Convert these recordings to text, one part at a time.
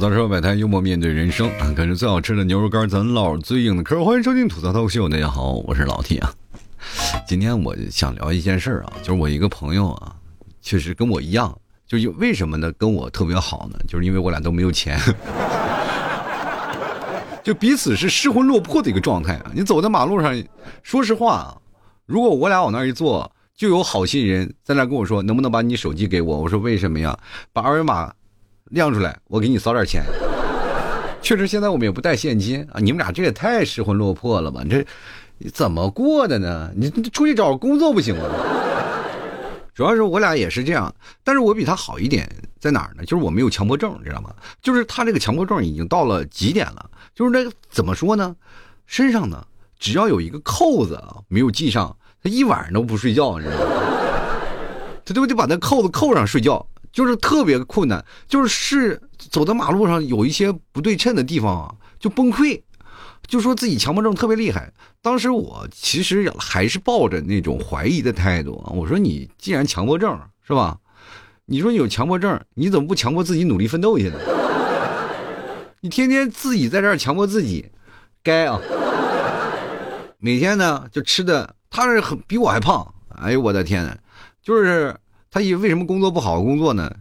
槽社会百态，幽默面对人生啊！感觉最好吃的牛肉干，咱唠最硬的嗑。欢迎收听吐槽脱口秀，大家好，我是老 T 啊。今天我想聊一件事儿啊，就是我一个朋友啊，确实跟我一样，就是为什么呢？跟我特别好呢？就是因为我俩都没有钱，就彼此是失魂落魄的一个状态啊。你走在马路上，说实话啊，如果我俩往那一坐，就有好心人在那跟我说，能不能把你手机给我？我说为什么呀？把二维码。亮出来，我给你扫点钱。确实，现在我们也不带现金啊。你们俩这也太失魂落魄了吧？这怎么过的呢？你出去找工作不行吗？主要是我俩也是这样，但是我比他好一点在哪儿呢？就是我没有强迫症，知道吗？就是他这个强迫症已经到了极点了。就是那个怎么说呢？身上呢，只要有一个扣子啊没有系上，他一晚上都不睡觉，你知道吗？他都得把那扣子扣上睡觉。就是特别困难，就是是走在马路上有一些不对称的地方啊，就崩溃，就说自己强迫症特别厉害。当时我其实还是抱着那种怀疑的态度啊，我说你既然强迫症是吧？你说你有强迫症，你怎么不强迫自己努力奋斗去呢？你天天自己在这儿强迫自己，该啊！每天呢就吃的，他是很比我还胖，哎呦我的天呐，就是。他以为什么工作不好工作呢？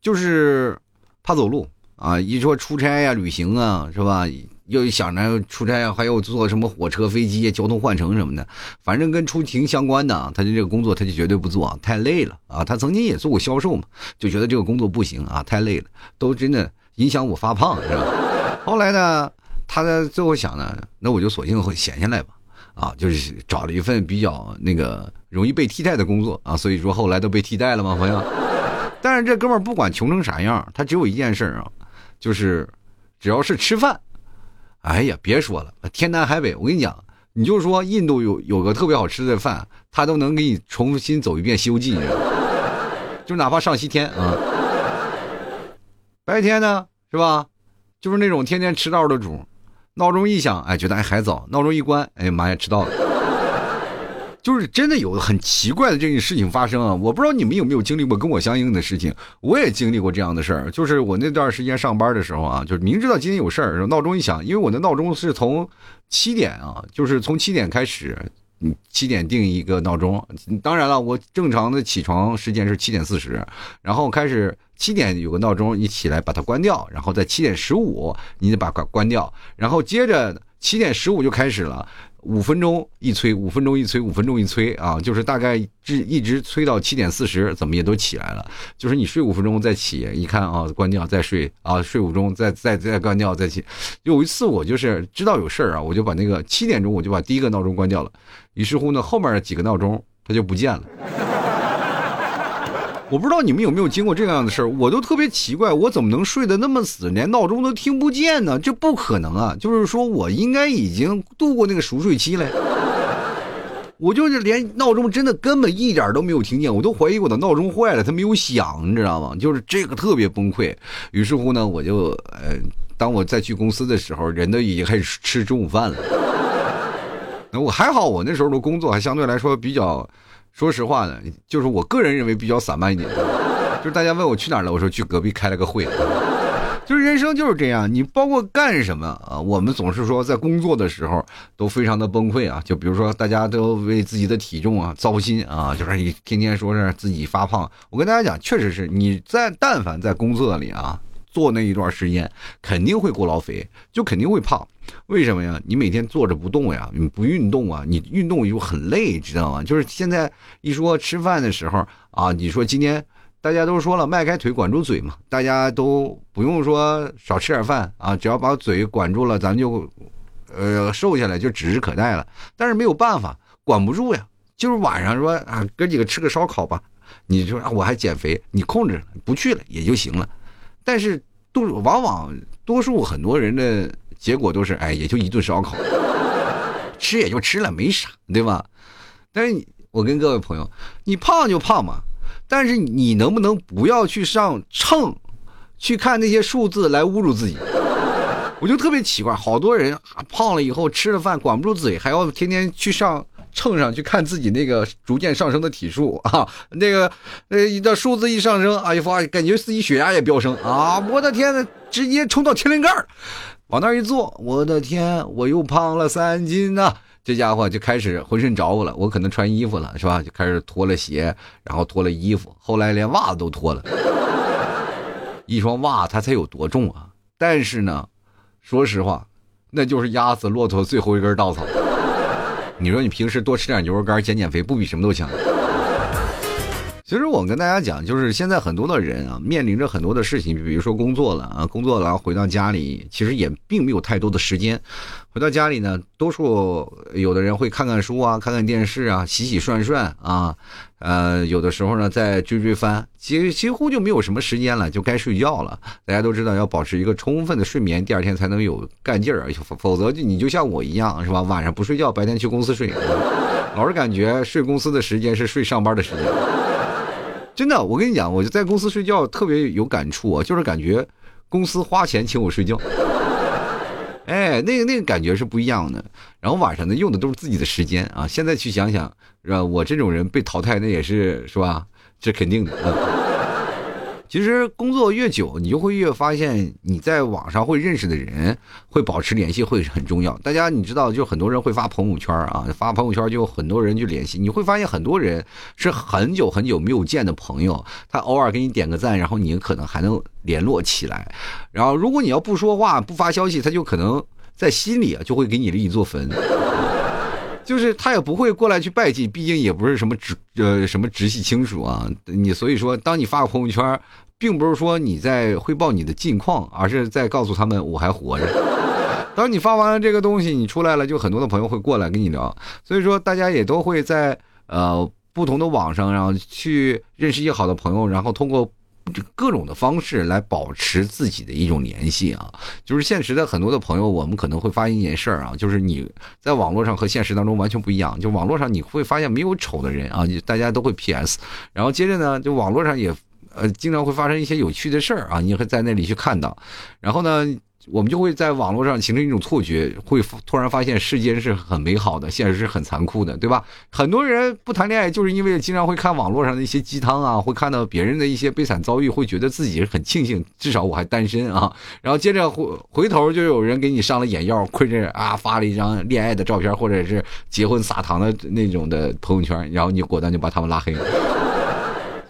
就是怕走路啊！一说出差呀、旅行啊，是吧？又想着出差啊，还有坐什么火车、飞机、交通换乘什么的，反正跟出行相关的，他就这个工作他就绝对不做，太累了啊！他曾经也做过销售嘛，就觉得这个工作不行啊，太累了，都真的影响我发胖，是吧？后来呢，他最后想呢，那我就索性会闲下来吧。啊，就是找了一份比较那个容易被替代的工作啊，所以说后来都被替代了嘛，朋友。但是这哥们儿不管穷成啥样，他只有一件事啊，就是只要是吃饭，哎呀，别说了，天南海北，我跟你讲，你就说印度有有个特别好吃的饭，他都能给你重新走一遍《西游记》，就哪怕上西天啊。白天呢，是吧？就是那种天天迟到的主。闹钟一响，哎，觉得哎还早；闹钟一关，哎呀妈呀，迟到了。就是真的有很奇怪的这件事情发生啊！我不知道你们有没有经历过跟我相应的事情，我也经历过这样的事儿。就是我那段时间上班的时候啊，就是明知道今天有事儿，闹钟一响，因为我的闹钟是从七点啊，就是从七点开始。七点定一个闹钟，当然了，我正常的起床时间是七点四十，然后开始七点有个闹钟，你起来把它关掉，然后在七点十五你得把关关掉，然后接着七点十五就开始了。五分钟一催，五分钟一催，五分钟一催啊，就是大概一一直催到七点四十，怎么也都起来了。就是你睡五分钟再起，一看啊，关掉再睡啊，睡五分钟再再再关掉再起。有一次我就是知道有事儿啊，我就把那个七点钟我就把第一个闹钟关掉了，于是乎呢，后面几个闹钟它就不见了。我不知道你们有没有经过这样的事儿，我都特别奇怪，我怎么能睡得那么死，连闹钟都听不见呢？这不可能啊！就是说我应该已经度过那个熟睡期了，我就是连闹钟真的根本一点都没有听见，我都怀疑我的闹钟坏了，它没有响，你知道吗？就是这个特别崩溃。于是乎呢，我就呃，当我再去公司的时候，人都已经开始吃中午饭了。那我还好，我那时候的工作还相对来说比较。说实话呢，就是我个人认为比较散漫一点，就是大家问我去哪了，我说去隔壁开了个会，就是人生就是这样，你包括干什么啊，我们总是说在工作的时候都非常的崩溃啊，就比如说大家都为自己的体重啊糟心啊，就是你天天说是自己发胖，我跟大家讲，确实是你在但凡在工作里啊。做那一段时间肯定会过劳肥，就肯定会胖。为什么呀？你每天坐着不动呀，你不运动啊，你运动又很累，知道吗？就是现在一说吃饭的时候啊，你说今天大家都说了，迈开腿管住嘴嘛，大家都不用说少吃点饭啊，只要把嘴管住了，咱就呃瘦下来就指日可待了。但是没有办法，管不住呀。就是晚上说啊，哥几个吃个烧烤吧，你说我还减肥，你控制不去了也就行了。但是，都往往多数很多人的结果都是，哎，也就一顿烧烤，吃也就吃了，没啥，对吧？但是，我跟各位朋友，你胖就胖嘛，但是你能不能不要去上秤，去看那些数字来侮辱自己？我就特别奇怪，好多人胖了以后吃了饭管不住嘴，还要天天去上秤上去看自己那个逐渐上升的体数啊，那个呃，一的数字一上升，哎呀，发感觉自己血压也飙升啊！我的天呐，直接冲到天灵盖往那一坐，我的天，我又胖了三斤呐！这家伙就开始浑身着火了，我可能穿衣服了是吧？就开始脱了鞋，然后脱了衣服，后来连袜子都脱了。一双袜它才有多重啊？但是呢，说实话，那就是压死骆驼最后一根稻草。你说你平时多吃点牛肉干减减肥，不比什么都强？其实我跟大家讲，就是现在很多的人啊，面临着很多的事情，比如说工作了啊，工作了回到家里，其实也并没有太多的时间。回到家里呢，多数有的人会看看书啊，看看电视啊，洗洗涮涮啊，呃，有的时候呢再追追番，几几乎就没有什么时间了，就该睡觉了。大家都知道要保持一个充分的睡眠，第二天才能有干劲儿，否则就你就像我一样是吧？晚上不睡觉，白天去公司睡，老是感觉睡公司的时间是睡上班的时间。真的，我跟你讲，我就在公司睡觉特别有感触啊，就是感觉公司花钱请我睡觉，哎，那个那个感觉是不一样的。然后晚上呢，用的都是自己的时间啊。现在去想想，是吧？我这种人被淘汰，那也是是吧？这肯定的。其实工作越久，你就会越发现，你在网上会认识的人，会保持联系会很重要。大家你知道，就很多人会发朋友圈啊，发朋友圈就很多人去联系。你会发现很多人是很久很久没有见的朋友，他偶尔给你点个赞，然后你可能还能联络起来。然后如果你要不说话不发消息，他就可能在心里啊就会给你立一座坟，就是他也不会过来去拜祭，毕竟也不是什么直呃什么直系亲属啊。你所以说，当你发个朋友圈。并不是说你在汇报你的近况，而是在告诉他们我还活着。当你发完了这个东西，你出来了，就很多的朋友会过来跟你聊。所以说，大家也都会在呃不同的网上，然后去认识一些好的朋友，然后通过各种的方式来保持自己的一种联系啊。就是现实的很多的朋友，我们可能会发现一件事儿啊，就是你在网络上和现实当中完全不一样。就网络上你会发现没有丑的人啊，大家都会 PS，然后接着呢，就网络上也。呃，经常会发生一些有趣的事儿啊，你会在那里去看到，然后呢，我们就会在网络上形成一种错觉，会突然发现世间是很美好的，现实是很残酷的，对吧？很多人不谈恋爱，就是因为经常会看网络上的一些鸡汤啊，会看到别人的一些悲惨遭遇，会觉得自己很庆幸，至少我还单身啊。然后接着回回头就有人给你上了眼药，亏着啊发了一张恋爱的照片，或者是结婚撒糖的那种的朋友圈，然后你果断就把他们拉黑了。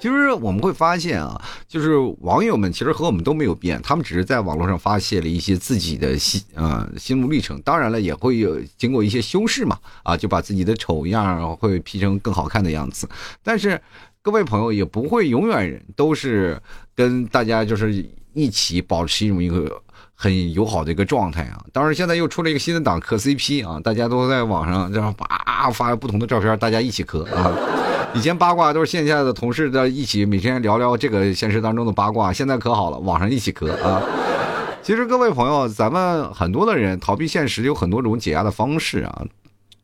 其实我们会发现啊，就是网友们其实和我们都没有变，他们只是在网络上发泄了一些自己的心啊心路历程，当然了，也会有经过一些修饰嘛，啊，就把自己的丑样会 P 成更好看的样子。但是各位朋友也不会永远都是跟大家就是一起保持一种一个很友好的一个状态啊。当然现在又出了一个新的档磕 CP 啊，大家都在网上这样叭发不同的照片，大家一起磕啊。以前八卦都是线下的同事在一起每天聊聊这个现实当中的八卦，现在可好了，网上一起磕啊。其实各位朋友，咱们很多的人逃避现实有很多种解压的方式啊。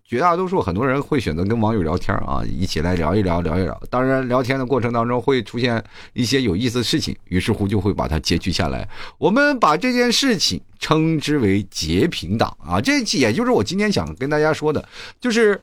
绝大多数很多人会选择跟网友聊天啊，一起来聊一聊，聊一聊。当然，聊天的过程当中会出现一些有意思的事情，于是乎就会把它截取下来。我们把这件事情称之为截屏党啊，这也就是我今天想跟大家说的，就是。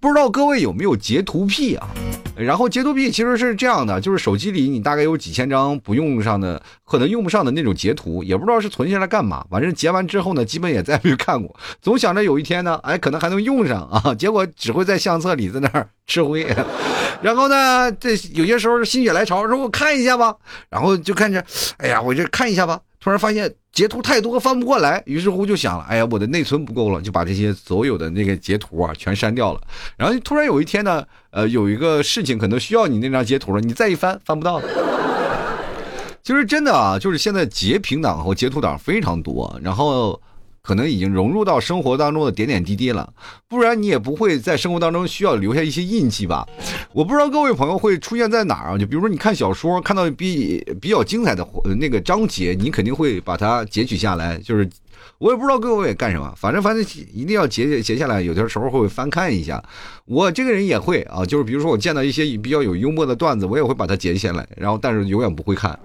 不知道各位有没有截图癖啊？然后截图癖其实是这样的，就是手机里你大概有几千张不用上的，可能用不上的那种截图，也不知道是存下来干嘛。反正截完之后呢，基本也再没看过。总想着有一天呢，哎，可能还能用上啊。结果只会在相册里在那儿吃灰。然后呢，这有些时候心血来潮，说我看一下吧。然后就看着，哎呀，我就看一下吧。突然发现截图太多翻不过来，于是乎就想了，哎呀，我的内存不够了，就把这些所有的那个截图啊全删掉了。然后突然有一天呢，呃，有一个事情可能需要你那张截图了，你再一翻翻不到了。其实真的啊，就是现在截屏党和截图党非常多，然后。可能已经融入到生活当中的点点滴滴了，不然你也不会在生活当中需要留下一些印记吧？我不知道各位朋友会出现在哪儿啊？就比如说你看小说，看到比比较精彩的那个章节，你肯定会把它截取下来。就是我也不知道各位干什么，反正反正一定要截截下来，有的时候会翻看一下。我这个人也会啊，就是比如说我见到一些比较有幽默的段子，我也会把它截下来，然后但是永远不会看。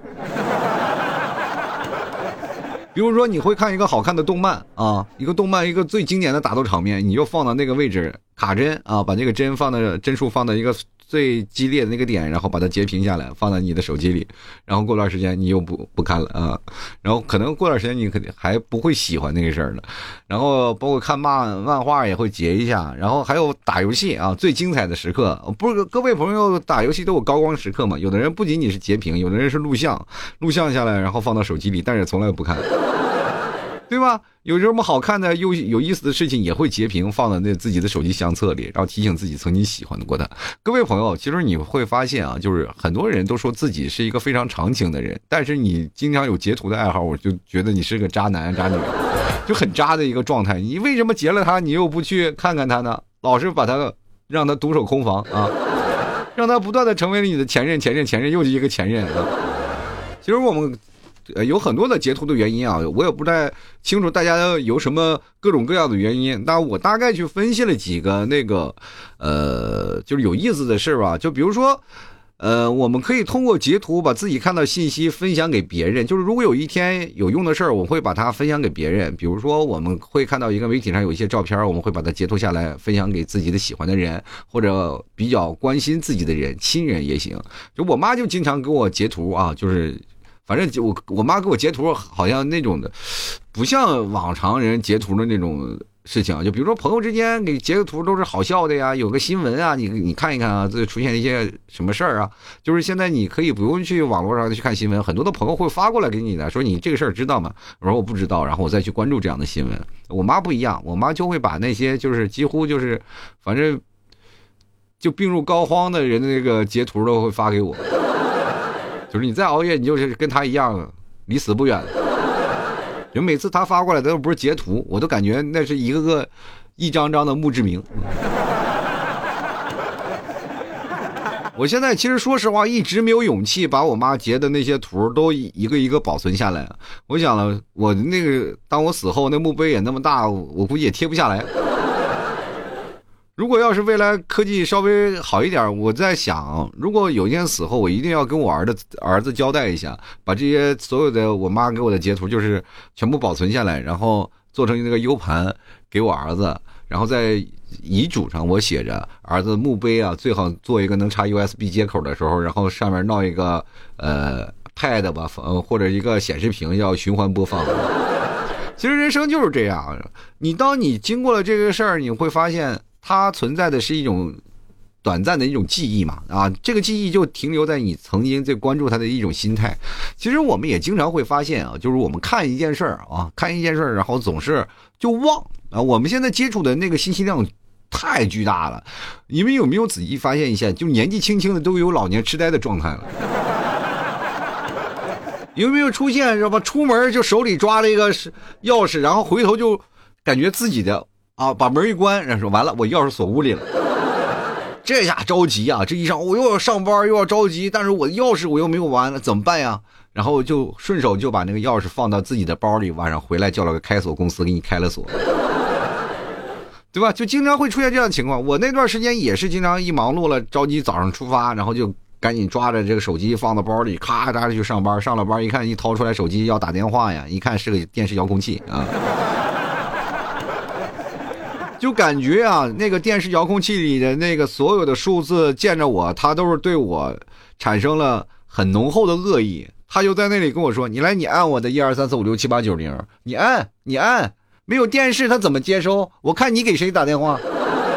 比如说，你会看一个好看的动漫啊，一个动漫，一个最经典的打斗场面，你就放到那个位置，卡帧啊，把这个帧放到帧数放到一个。最激烈的那个点，然后把它截屏下来，放在你的手机里，然后过段时间你又不不看了啊，然后可能过段时间你肯定还不会喜欢那个事儿了，然后包括看漫漫画也会截一下，然后还有打游戏啊，最精彩的时刻，不是各位朋友打游戏都有高光时刻嘛？有的人不仅仅是截屏，有的人是录像，录像下来然后放到手机里，但是从来不看。对吧？有什么好看的、又有意思的事情，也会截屏放到那自己的手机相册里，然后提醒自己曾经喜欢过的。各位朋友，其实你会发现啊，就是很多人都说自己是一个非常长情的人，但是你经常有截图的爱好，我就觉得你是个渣男渣女，就很渣的一个状态。你为什么截了他，你又不去看看他呢？老是把他让他独守空房啊，让他不断的成为了你的前任、前任、前任，又是一个前任。其实我们。呃，有很多的截图的原因啊，我也不太清楚大家有什么各种各样的原因。那我大概去分析了几个那个，呃，就是有意思的事吧。就比如说，呃，我们可以通过截图把自己看到信息分享给别人。就是如果有一天有用的事儿，我会把它分享给别人。比如说，我们会看到一个媒体上有一些照片，我们会把它截图下来分享给自己的喜欢的人，或者比较关心自己的人，亲人也行。就我妈就经常给我截图啊，就是。反正就我我妈给我截图，好像那种的，不像往常人截图的那种事情。就比如说朋友之间给截个图都是好笑的呀，有个新闻啊，你你看一看啊，这出现一些什么事儿啊？就是现在你可以不用去网络上去看新闻，很多的朋友会发过来给你的，说你这个事儿知道吗？我说我不知道，然后我再去关注这样的新闻。我妈不一样，我妈就会把那些就是几乎就是，反正就病入膏肓的人的那个截图都会发给我。就是你再熬夜，你就是跟他一样，离死不远。就每次他发过来的都不是截图，我都感觉那是一个个一张张的墓志铭。我现在其实说实话，一直没有勇气把我妈截的那些图都一个一个保存下来。我想了，我那个当我死后，那墓碑也那么大，我估计也贴不下来。如果要是未来科技稍微好一点，我在想，如果有一天死后，我一定要跟我儿子儿子交代一下，把这些所有的我妈给我的截图，就是全部保存下来，然后做成那个 U 盘给我儿子，然后在遗嘱上我写着儿子墓碑啊，最好做一个能插 USB 接口的时候，然后上面闹一个呃 Pad 吧，呃或者一个显示屏要循环播放。其实人生就是这样，你当你经过了这个事儿，你会发现。它存在的是一种短暂的一种记忆嘛，啊，这个记忆就停留在你曾经最关注它的一种心态。其实我们也经常会发现啊，就是我们看一件事儿啊，看一件事儿，然后总是就忘啊。我们现在接触的那个信息量太巨大了，你们有没有仔细发现一下？就年纪轻轻的都有老年痴呆的状态了。有没有出现？知道吧？出门就手里抓了一个钥匙，然后回头就感觉自己的。啊，把门一关，然后说完了，我钥匙锁屋里了。这下着急啊！这一上我又要上班，又要着急，但是我的钥匙我又没有完了，怎么办呀？然后就顺手就把那个钥匙放到自己的包里，晚上回来叫了个开锁公司给你开了锁，对吧？就经常会出现这样的情况。我那段时间也是经常一忙碌了，着急早上出发，然后就赶紧抓着这个手机放到包里，咔嚓就上班。上了班一看，一掏出来手机要打电话呀，一看是个电视遥控器啊。就感觉啊，那个电视遥控器里的那个所有的数字见着我，他都是对我产生了很浓厚的恶意。他就在那里跟我说：“你来，你按我的一二三四五六七八九零，你按，你按。没有电视他怎么接收？我看你给谁打电话，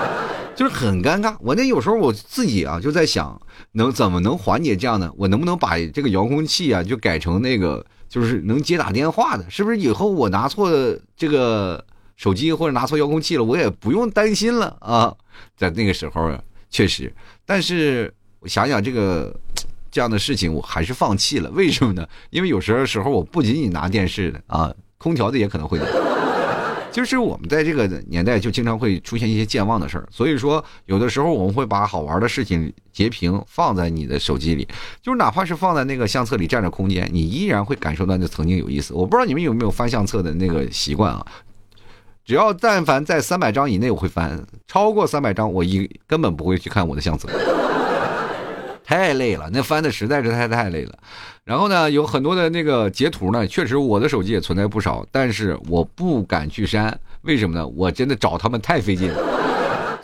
就是很尴尬。我那有时候我自己啊就在想，能怎么能缓解这样的？我能不能把这个遥控器啊就改成那个就是能接打电话的？是不是以后我拿错这个？”手机或者拿错遥控器了，我也不用担心了啊！在那个时候，确实，但是我想想这个 这样的事情，我还是放弃了。为什么呢？因为有时候时候我不仅仅拿电视的啊，空调的也可能会拿。就是我们在这个年代就经常会出现一些健忘的事儿，所以说有的时候我们会把好玩的事情截屏放在你的手机里，就是哪怕是放在那个相册里占着空间，你依然会感受到那曾经有意思。我不知道你们有没有翻相册的那个习惯啊？只要但凡在三百张以内，我会翻；超过三百张，我一根本不会去看我的相册，太累了。那翻的实在是太太累了。然后呢，有很多的那个截图呢，确实我的手机也存在不少，但是我不敢去删。为什么呢？我真的找他们太费劲了。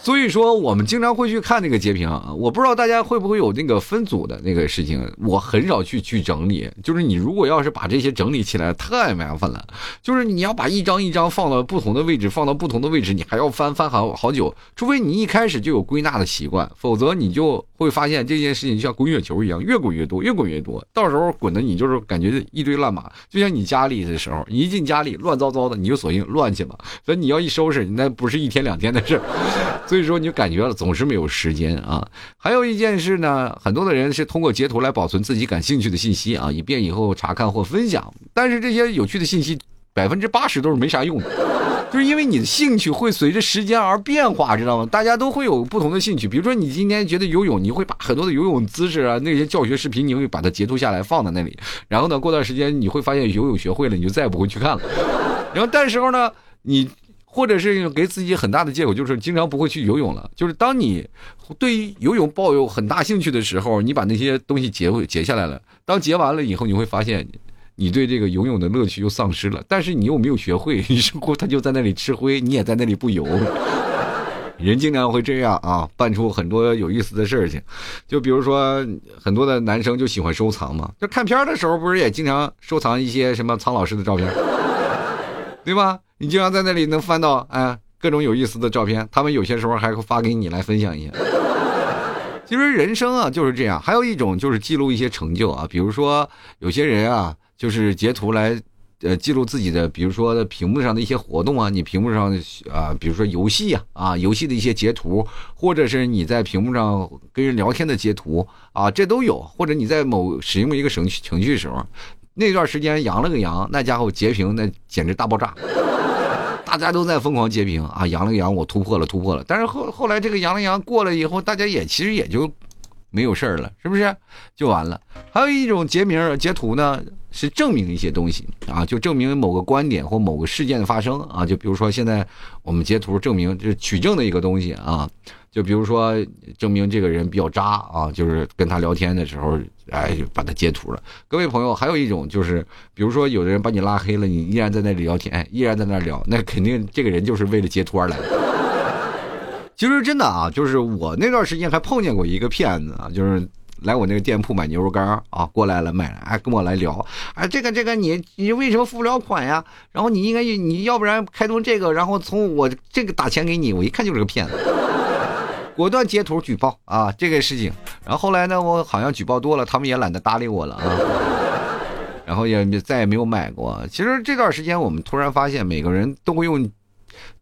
所以说，我们经常会去看那个截屏啊。我不知道大家会不会有那个分组的那个事情，我很少去去整理。就是你如果要是把这些整理起来，太麻烦了。就是你要把一张一张放到不同的位置，放到不同的位置，你还要翻翻好好久。除非你一开始就有归纳的习惯，否则你就会发现这件事情就像滚雪球一样，越滚越多，越滚越多。到时候滚的你就是感觉一堆乱码，就像你家里的时候，一进家里乱糟糟的，你就索性乱去吧。所以你要一收拾，那不是一天两天的事。所以说，你就感觉了总是没有时间啊。还有一件事呢，很多的人是通过截图来保存自己感兴趣的信息啊，以便以后查看或分享。但是这些有趣的信息，百分之八十都是没啥用的，就是因为你的兴趣会随着时间而变化，知道吗？大家都会有不同的兴趣。比如说，你今天觉得游泳，你会把很多的游泳姿势啊，那些教学视频，你会把它截图下来放在那里。然后呢，过段时间你会发现游泳学会了，你就再也不会去看了。然后，但时候呢，你。或者是给自己很大的借口，就是经常不会去游泳了。就是当你对于游泳抱有很大兴趣的时候，你把那些东西截截下来了。当截完了以后，你会发现，你对这个游泳的乐趣又丧失了。但是你又没有学会，于是乎他就在那里吃灰，你也在那里不游。人经常会这样啊，办出很多有意思的事情。就比如说，很多的男生就喜欢收藏嘛，就看片的时候，不是也经常收藏一些什么苍老师的照片，对吧？你经常在那里能翻到哎各种有意思的照片，他们有些时候还会发给你来分享一下。其实人生啊就是这样，还有一种就是记录一些成就啊，比如说有些人啊就是截图来呃记录自己的，比如说屏幕上的一些活动啊，你屏幕上啊，比如说游戏啊啊游戏的一些截图，或者是你在屏幕上跟人聊天的截图啊，这都有，或者你在某使用一个程序程序的时候，那段时间扬了个扬，那家伙截屏那简直大爆炸。大家都在疯狂截屏啊，扬了个扬，我突破了，突破了。但是后后来这个扬了扬过了以后，大家也其实也就没有事儿了，是不是？就完了。还有一种截名截图呢，是证明一些东西啊，就证明某个观点或某个事件的发生啊。就比如说现在我们截图证明就是取证的一个东西啊。就比如说证明这个人比较渣啊，就是跟他聊天的时候，哎，把他截图了。各位朋友，还有一种就是，比如说有的人把你拉黑了，你依然在那里聊天，依然在那聊，那肯定这个人就是为了截图而来。其实真的啊，就是我那段时间还碰见过一个骗子啊，就是来我那个店铺买牛肉干啊，过来了买，哎，跟我来聊，哎，这个这个你你为什么付不了款呀？然后你应该你要不然开通这个，然后从我这个打钱给你，我一看就是个骗子。果断截图举报啊，这个事情。然后后来呢，我好像举报多了，他们也懒得搭理我了啊。然后也再也没有买过。其实这段时间，我们突然发现，每个人都会用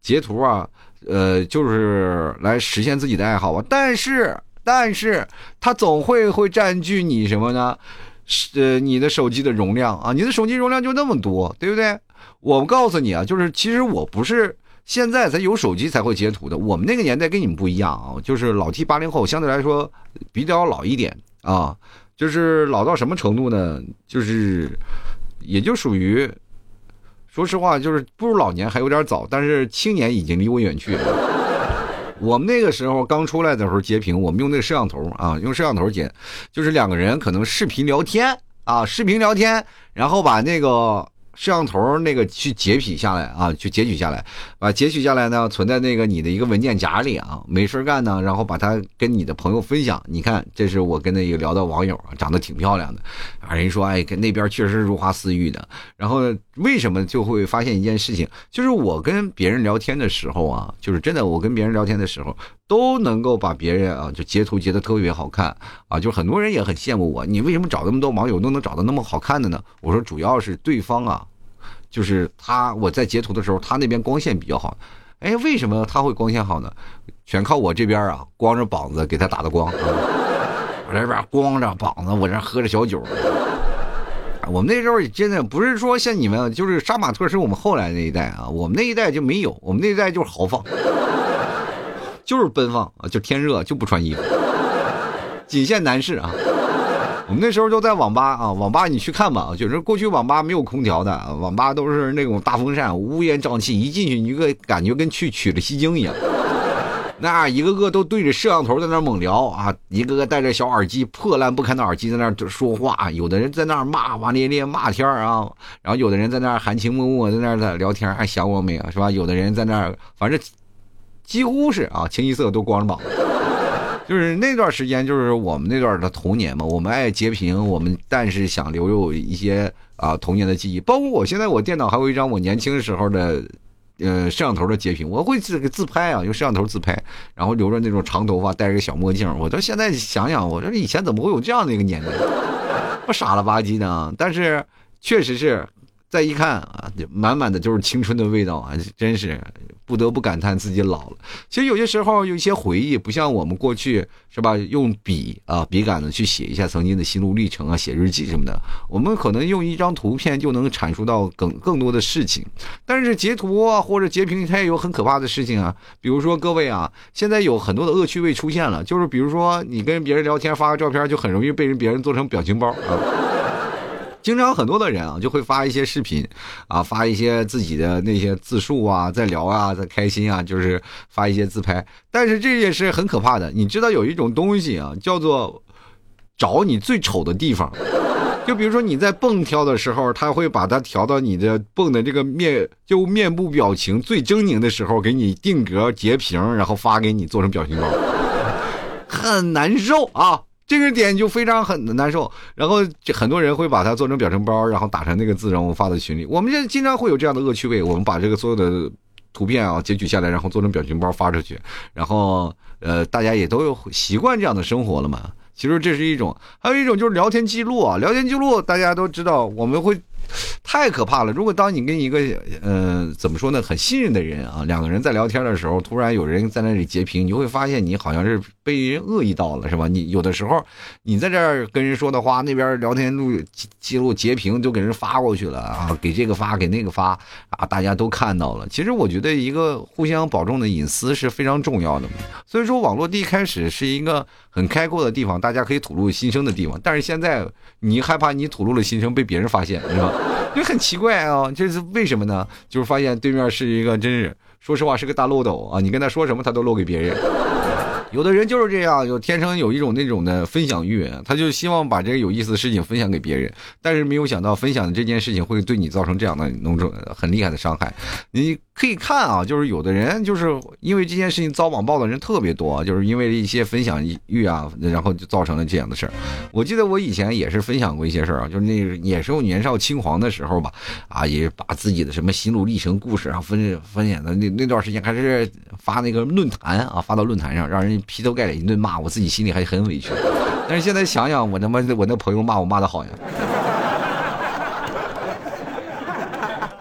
截图啊，呃，就是来实现自己的爱好啊。但是，但是，它总会会占据你什么呢？是呃，你的手机的容量啊，你的手机容量就那么多，对不对？我告诉你啊，就是其实我不是。现在才有手机才会截图的，我们那个年代跟你们不一样啊，就是老 T 八零后相对来说比较老一点啊，就是老到什么程度呢？就是也就属于，说实话就是步入老年还有点早，但是青年已经离我远去了。我们那个时候刚出来的时候截屏，我们用那个摄像头啊，用摄像头截，就是两个人可能视频聊天啊，视频聊天，然后把那个。摄像头那个去截取下来啊，去截取下来，把截取下来呢，存在那个你的一个文件夹里啊。没事干呢，然后把它跟你的朋友分享。你看，这是我跟那个聊的网友啊，长得挺漂亮的啊。人说，哎，跟那边确实如花似玉的。然后为什么就会发现一件事情，就是我跟别人聊天的时候啊，就是真的，我跟别人聊天的时候都能够把别人啊就截图截的特别好看啊，就很多人也很羡慕我。你为什么找那么多网友都能找到那么好看的呢？我说，主要是对方啊。就是他，我在截图的时候，他那边光线比较好。哎，为什么他会光线好呢？全靠我这边啊，光着膀子给他打的光。我这边光着膀子，我这喝着小酒。我们那时候真的不是说像你们，就是杀马特是我们后来那一代啊，我们那一代就没有，我们那一代就是豪放，就是奔放啊，就天热就不穿衣服，仅限男士啊。我们那时候都在网吧啊，网吧你去看吧，就是过去网吧没有空调的，网吧都是那种大风扇，乌烟瘴气，一进去你个感觉跟去取了西经一样。那一个个都对着摄像头在那猛聊啊，一个个戴着小耳机，破烂不堪的耳机在那说话，有的人在那骂骂咧咧骂天啊，然后有的人在那含情脉脉在那在聊天，还想我没有是吧？有的人在那反正。几乎是啊，清一色都光着膀子。就是那段时间，就是我们那段的童年嘛，我们爱截屏，我们但是想留有一些啊童年的记忆。包括我现在，我电脑还有一张我年轻时候的。呃，摄像头的截屏，我会自个自拍啊，用摄像头自拍，然后留着那种长头发，戴着个小墨镜。我到现在想想，我说以前怎么会有这样的一个年代，我傻了吧唧的。但是确实是。再一看啊，满满的就是青春的味道啊！真是不得不感叹自己老了。其实有些时候有一些回忆，不像我们过去是吧？用笔啊笔杆子去写一下曾经的心路历程啊，写日记什么的。我们可能用一张图片就能阐述到更更多的事情。但是截图啊或者截屏，它也有很可怕的事情啊。比如说各位啊，现在有很多的恶趣味出现了，就是比如说你跟别人聊天发个照片，就很容易被人别人做成表情包啊。经常很多的人啊，就会发一些视频，啊，发一些自己的那些自述啊，在聊啊，在开心啊，就是发一些自拍。但是这也是很可怕的。你知道有一种东西啊，叫做找你最丑的地方。就比如说你在蹦跳的时候，他会把它调到你的蹦的这个面，就面部表情最狰狞的时候，给你定格截屏，然后发给你做成表情包，很难受啊。这个点就非常很难受，然后就很多人会把它做成表情包，然后打成那个字，然后发到群里。我们现在经常会有这样的恶趣味，我们把这个所有的图片啊截取下来，然后做成表情包发出去，然后呃大家也都有习惯这样的生活了嘛。其实这是一种，还有一种就是聊天记录啊，聊天记录大家都知道，我们会。太可怕了！如果当你跟一个呃怎么说呢，很信任的人啊，两个人在聊天的时候，突然有人在那里截屏，你会发现你好像是被人恶意到了，是吧？你有的时候你在这儿跟人说的话，那边聊天录记录截屏就给人发过去了啊，给这个发，给那个发啊，大家都看到了。其实我觉得一个互相保重的隐私是非常重要的。所以说，网络第一开始是一个很开阔的地方，大家可以吐露心声的地方。但是现在你害怕你吐露了心声被别人发现，是吧？就很奇怪啊，这是为什么呢？就是发现对面是一个，真是说实话是个大漏斗啊！你跟他说什么，他都漏给别人。有的人就是这样，有天生有一种那种的分享欲，他就希望把这个有意思的事情分享给别人，但是没有想到分享的这件事情会对你造成这样的那种很厉害的伤害。你可以看啊，就是有的人就是因为这件事情遭网暴的人特别多，就是因为一些分享欲啊，然后就造成了这样的事儿。我记得我以前也是分享过一些事儿啊，就是那也是我年少轻狂的时候吧，啊，也把自己的什么心路历程故事啊分分享的那那段时间还是发那个论坛啊，发到论坛上让人。劈头盖脸一顿骂，我自己心里还很委屈。但是现在想想，我他妈我那朋友骂我骂的好呀，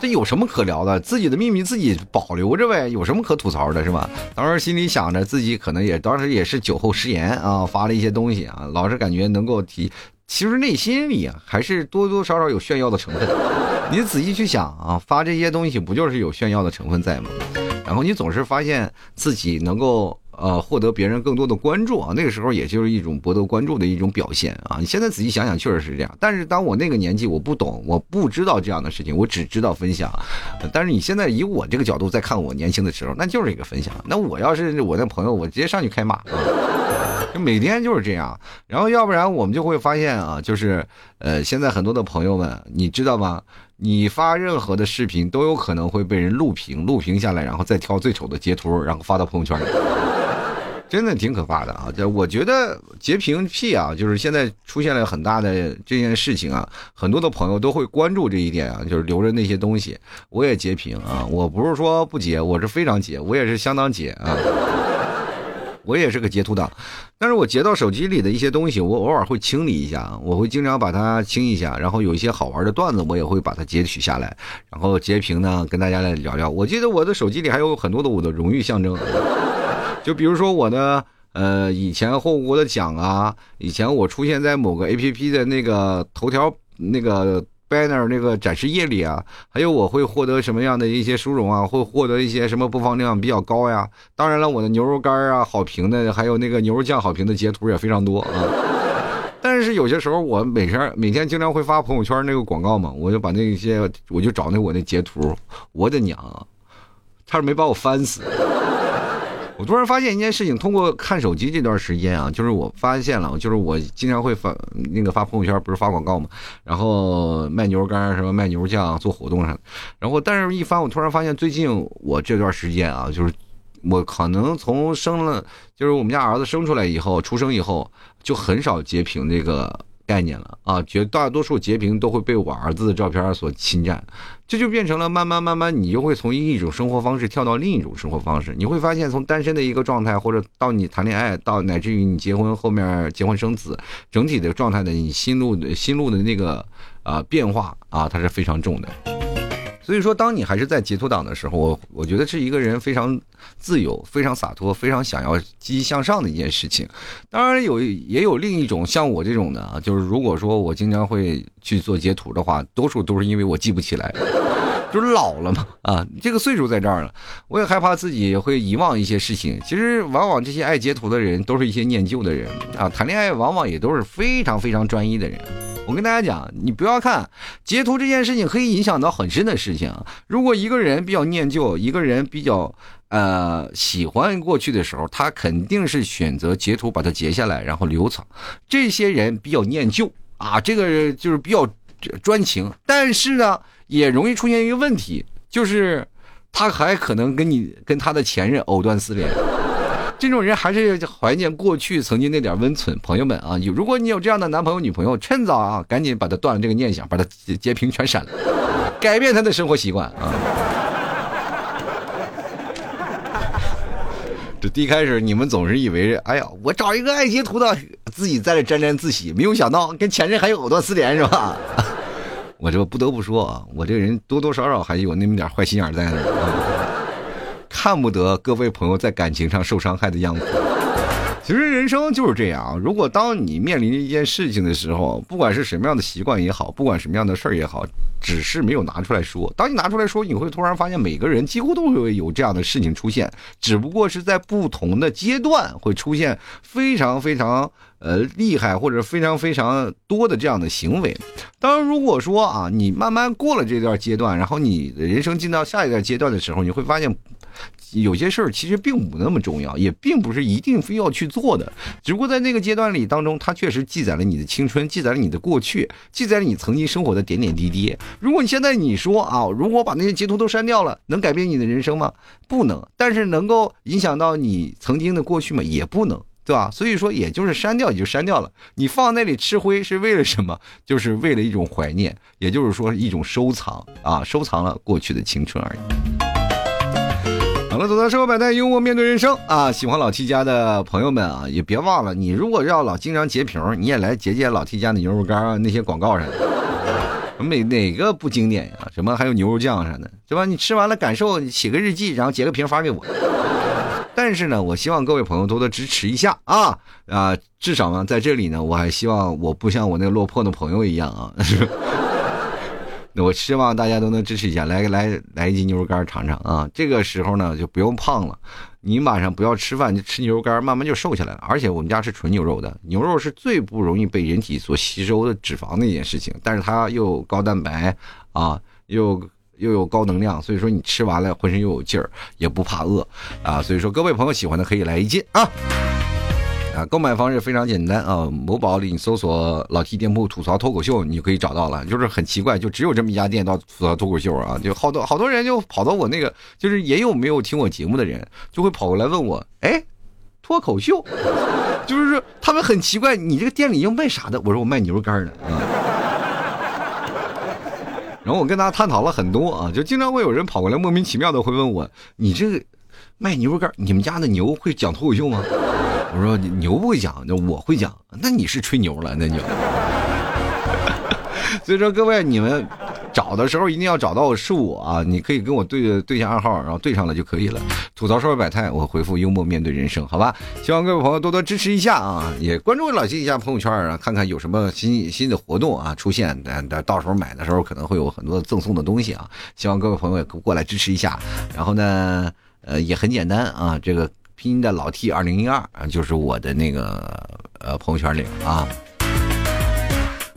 这有什么可聊的？自己的秘密自己保留着呗，有什么可吐槽的，是吧？当时心里想着自己可能也当时也是酒后失言啊，发了一些东西啊，老是感觉能够提，其实内心里啊还是多多少少有炫耀的成分。你仔细去想啊，发这些东西不就是有炫耀的成分在吗？然后你总是发现自己能够。呃，获得别人更多的关注啊，那个时候也就是一种博得关注的一种表现啊。你现在仔细想想，确实是这样。但是当我那个年纪，我不懂，我不知道这样的事情，我只知道分享。但是你现在以我这个角度再看我年轻的时候，那就是一个分享。那我要是我那朋友，我直接上去开骂，就每天就是这样。然后要不然我们就会发现啊，就是呃，现在很多的朋友们，你知道吗？你发任何的视频都有可能会被人录屏，录屏下来，然后再挑最丑的截图，然后发到朋友圈里。真的挺可怕的啊！这我觉得截屏癖啊，就是现在出现了很大的这件事情啊，很多的朋友都会关注这一点啊，就是留着那些东西。我也截屏啊，我不是说不截，我是非常截，我也是相当截啊。我也是个截图党，但是我截到手机里的一些东西，我偶尔会清理一下，我会经常把它清一下，然后有一些好玩的段子，我也会把它截取下来，然后截屏呢，跟大家来聊聊。我记得我的手机里还有很多的我的荣誉象征。就比如说我的呃以前获过的奖啊，以前我出现在某个 A P P 的那个头条那个 banner 那个展示页里啊，还有我会获得什么样的一些殊荣啊，会获得一些什么播放量比较高呀。当然了，我的牛肉干啊好评的，还有那个牛肉酱好评的截图也非常多啊。但是有些时候我每天每天经常会发朋友圈那个广告嘛，我就把那些我就找那我那截图，我的娘，差点没把我翻死。我突然发现一件事情，通过看手机这段时间啊，就是我发现了，就是我经常会发那个发朋友圈，不是发广告嘛，然后卖牛肉干什么卖牛肉酱做活动啥的，然后但是一翻，我突然发现最近我这段时间啊，就是我可能从生了，就是我们家儿子生出来以后，出生以后就很少截屏这个概念了啊，绝大多数截屏都会被我儿子的照片所侵占，这就变成了慢慢慢慢，你就会从一种生活方式跳到另一种生活方式，你会发现从单身的一个状态，或者到你谈恋爱，到乃至于你结婚后面结婚生子，整体的状态的你心路的心路的那个啊变化啊，它是非常重的。所以说，当你还是在截图党的时候，我我觉得是一个人非常自由、非常洒脱、非常想要积极向上的一件事情。当然有也有另一种像我这种的啊，就是如果说我经常会去做截图的话，多数都是因为我记不起来，就是老了嘛啊，这个岁数在这儿了，我也害怕自己会遗忘一些事情。其实往往这些爱截图的人都是一些念旧的人啊，谈恋爱往往也都是非常非常专一的人。我跟大家讲，你不要看截图这件事情可以影响到很深的事情。如果一个人比较念旧，一个人比较呃喜欢过去的时候，他肯定是选择截图把它截下来，然后留藏。这些人比较念旧啊，这个就是比较专情，但是呢，也容易出现一个问题，就是他还可能跟你跟他的前任藕断丝连。这种人还是怀念过去曾经那点温存，朋友们啊，有如果你有这样的男朋友女朋友，趁早啊，赶紧把他断了这个念想，把他截屏全删了，改变他的生活习惯啊。这第一开始你们总是以为，哎呀，我找一个爱截图的，自己在这沾沾自喜，没有想到跟前任还有藕断丝连，是吧？我这不得不说啊，我这个人多多少少还有那么点坏心眼在呢。看不得各位朋友在感情上受伤害的样子。其实人生就是这样，如果当你面临一件事情的时候，不管是什么样的习惯也好，不管什么样的事儿也好，只是没有拿出来说。当你拿出来说，你会突然发现，每个人几乎都会有这样的事情出现，只不过是在不同的阶段会出现非常非常呃厉害或者非常非常多的这样的行为。当然，如果说啊，你慢慢过了这段阶段，然后你的人生进到下一段阶段的时候，你会发现。有些事儿其实并不那么重要，也并不是一定非要去做的。只不过在那个阶段里当中，它确实记载了你的青春，记载了你的过去，记载了你曾经生活的点点滴滴。如果你现在你说啊，如果把那些截图都删掉了，能改变你的人生吗？不能。但是能够影响到你曾经的过去吗？也不能，对吧？所以说，也就是删掉也就删掉了。你放那里吃灰是为了什么？就是为了一种怀念，也就是说一种收藏啊，收藏了过去的青春而已。好了，走到生活百态，幽默面对人生啊！喜欢老 T 家的朋友们啊，也别忘了，你如果要老经常截屏，你也来截截老 T 家的牛肉干啊，那些广告啥的，哪哪个不经典呀？什么还有牛肉酱啥的，对吧？你吃完了感受，写个日记，然后截个屏发给我。但是呢，我希望各位朋友多多支持一下啊啊！至少呢，在这里呢，我还希望我不像我那个落魄的朋友一样啊。那我希望大家都能支持一下，来来来一斤牛肉干尝尝啊！这个时候呢就不用胖了，你晚上不要吃饭，就吃牛肉干，慢慢就瘦下来了。而且我们家是纯牛肉的，牛肉是最不容易被人体所吸收的脂肪的一件事情，但是它又高蛋白啊，又又有高能量，所以说你吃完了浑身又有劲儿，也不怕饿啊！所以说各位朋友喜欢的可以来一斤啊！啊，购买方式非常简单啊！某宝里你搜索“老 T 店铺吐槽脱口秀”，你就可以找到了。就是很奇怪，就只有这么一家店到吐槽脱口秀啊！就好多好多人就跑到我那个，就是也有没有听我节目的人，就会跑过来问我：“哎，脱口秀，就是他们很奇怪，你这个店里要卖啥的？”我说：“我卖牛肉干的。”啊。然后我跟大家探讨了很多啊，就经常会有人跑过来莫名其妙的会问我：“你这个卖牛肉干，你们家的牛会讲脱口秀吗？”我说牛不会讲，那我会讲，那你是吹牛了，那就。所以说各位，你们找的时候一定要找到是我啊！你可以跟我对对一下暗号，然后对上了就可以了。吐槽社会百态，我回复幽默面对人生，好吧？希望各位朋友多多支持一下啊！也关注老金一下朋友圈啊，看看有什么新新的活动啊出现，但到时候买的时候可能会有很多赠送的东西啊！希望各位朋友也过来支持一下。然后呢，呃，也很简单啊，这个。拼音的老 T 二零一二啊，就是我的那个呃朋友圈里啊。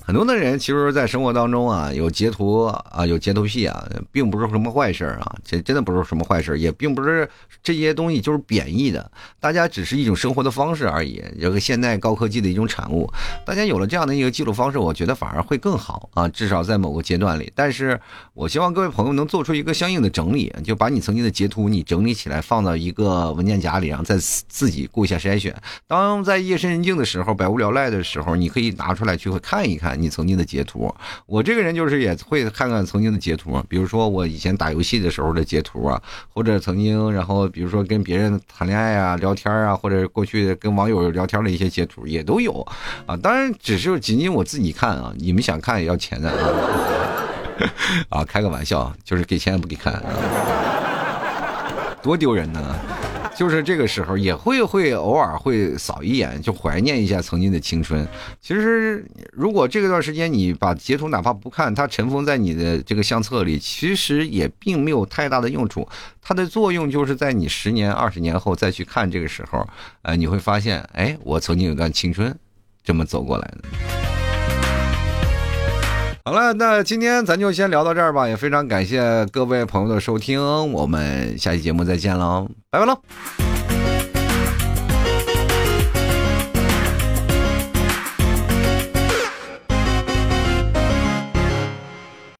很多的人其实，在生活当中啊，有截图啊，有截图癖啊，并不是什么坏事啊，这真的不是什么坏事，也并不是这些东西就是贬义的，大家只是一种生活的方式而已，这个现代高科技的一种产物。大家有了这样的一个记录方式，我觉得反而会更好啊，至少在某个阶段里。但是我希望各位朋友能做出一个相应的整理，就把你曾经的截图你整理起来，放到一个文件夹里，然后再自己过一下筛选。当在夜深人静的时候，百无聊赖的时候，你可以拿出来去看一看。你曾经的截图，我这个人就是也会看看曾经的截图，比如说我以前打游戏的时候的截图啊，或者曾经，然后比如说跟别人谈恋爱啊、聊天啊，或者过去跟网友聊天的一些截图也都有啊。当然，只是仅仅我自己看啊，你们想看也要钱的啊。啊，开个玩笑，就是给钱也不给看，多丢人呢。就是这个时候也会会偶尔会扫一眼，就怀念一下曾经的青春。其实，如果这段时间你把截图哪怕不看，它尘封在你的这个相册里，其实也并没有太大的用处。它的作用就是在你十年、二十年后再去看这个时候，呃，你会发现，哎，我曾经有段青春这么走过来的。好了，那今天咱就先聊到这儿吧，也非常感谢各位朋友的收听，我们下期节目再见喽，拜拜喽。